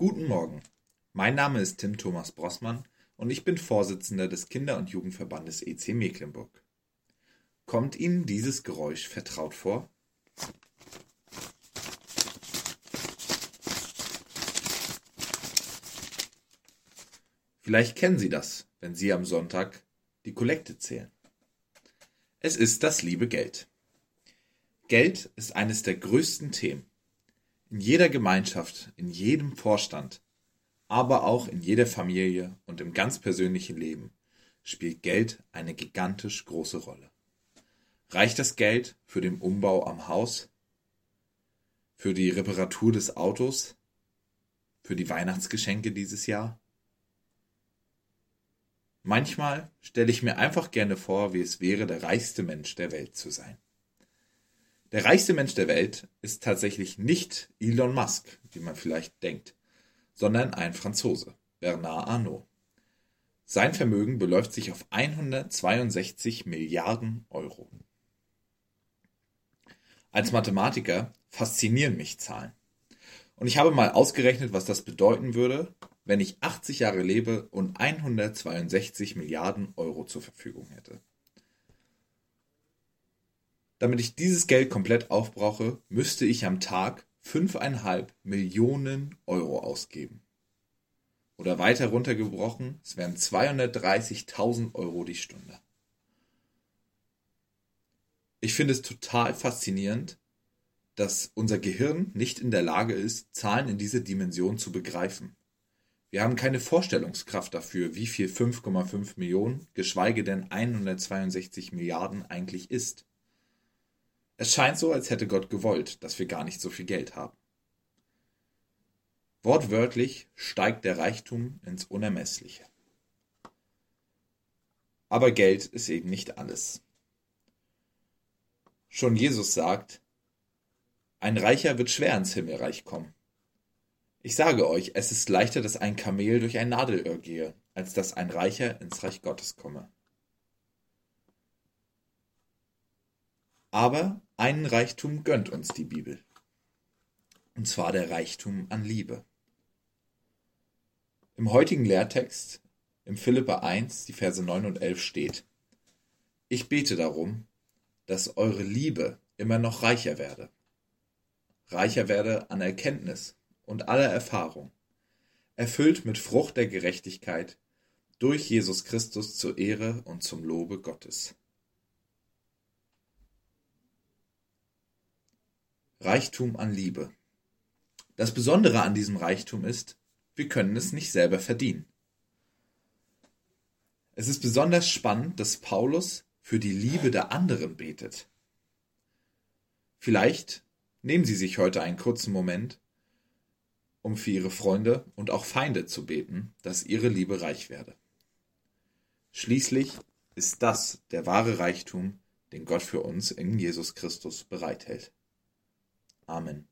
Guten Morgen. Mein Name ist Tim Thomas Brossmann und ich bin Vorsitzender des Kinder- und Jugendverbandes EC Mecklenburg. Kommt Ihnen dieses Geräusch vertraut vor? Vielleicht kennen Sie das, wenn Sie am Sonntag die Kollekte zählen. Es ist das liebe Geld. Geld ist eines der größten Themen. In jeder Gemeinschaft, in jedem Vorstand, aber auch in jeder Familie und im ganz persönlichen Leben spielt Geld eine gigantisch große Rolle. Reicht das Geld für den Umbau am Haus, für die Reparatur des Autos, für die Weihnachtsgeschenke dieses Jahr? Manchmal stelle ich mir einfach gerne vor, wie es wäre, der reichste Mensch der Welt zu sein. Der reichste Mensch der Welt ist tatsächlich nicht Elon Musk, wie man vielleicht denkt, sondern ein Franzose, Bernard Arnault. Sein Vermögen beläuft sich auf 162 Milliarden Euro. Als Mathematiker faszinieren mich Zahlen. Und ich habe mal ausgerechnet, was das bedeuten würde, wenn ich 80 Jahre lebe und 162 Milliarden Euro zur Verfügung hätte. Damit ich dieses Geld komplett aufbrauche, müsste ich am Tag 5,5 Millionen Euro ausgeben. Oder weiter runtergebrochen, es wären 230.000 Euro die Stunde. Ich finde es total faszinierend, dass unser Gehirn nicht in der Lage ist, Zahlen in dieser Dimension zu begreifen. Wir haben keine Vorstellungskraft dafür, wie viel 5,5 Millionen, geschweige denn 162 Milliarden eigentlich ist. Es scheint so, als hätte Gott gewollt, dass wir gar nicht so viel Geld haben. Wortwörtlich steigt der Reichtum ins Unermessliche. Aber Geld ist eben nicht alles. Schon Jesus sagt, ein Reicher wird schwer ins Himmelreich kommen. Ich sage euch, es ist leichter, dass ein Kamel durch ein Nadelöhr gehe, als dass ein Reicher ins Reich Gottes komme. Aber einen Reichtum gönnt uns die Bibel. Und zwar der Reichtum an Liebe. Im heutigen Lehrtext, im Philippa 1, die Verse 9 und 11 steht, Ich bete darum, dass eure Liebe immer noch reicher werde. Reicher werde an Erkenntnis und aller Erfahrung, erfüllt mit Frucht der Gerechtigkeit durch Jesus Christus zur Ehre und zum Lobe Gottes. Reichtum an Liebe. Das Besondere an diesem Reichtum ist, wir können es nicht selber verdienen. Es ist besonders spannend, dass Paulus für die Liebe der anderen betet. Vielleicht nehmen Sie sich heute einen kurzen Moment um für ihre Freunde und auch Feinde zu beten, dass ihre Liebe reich werde. Schließlich ist das der wahre Reichtum, den Gott für uns in Jesus Christus bereithält. Amen.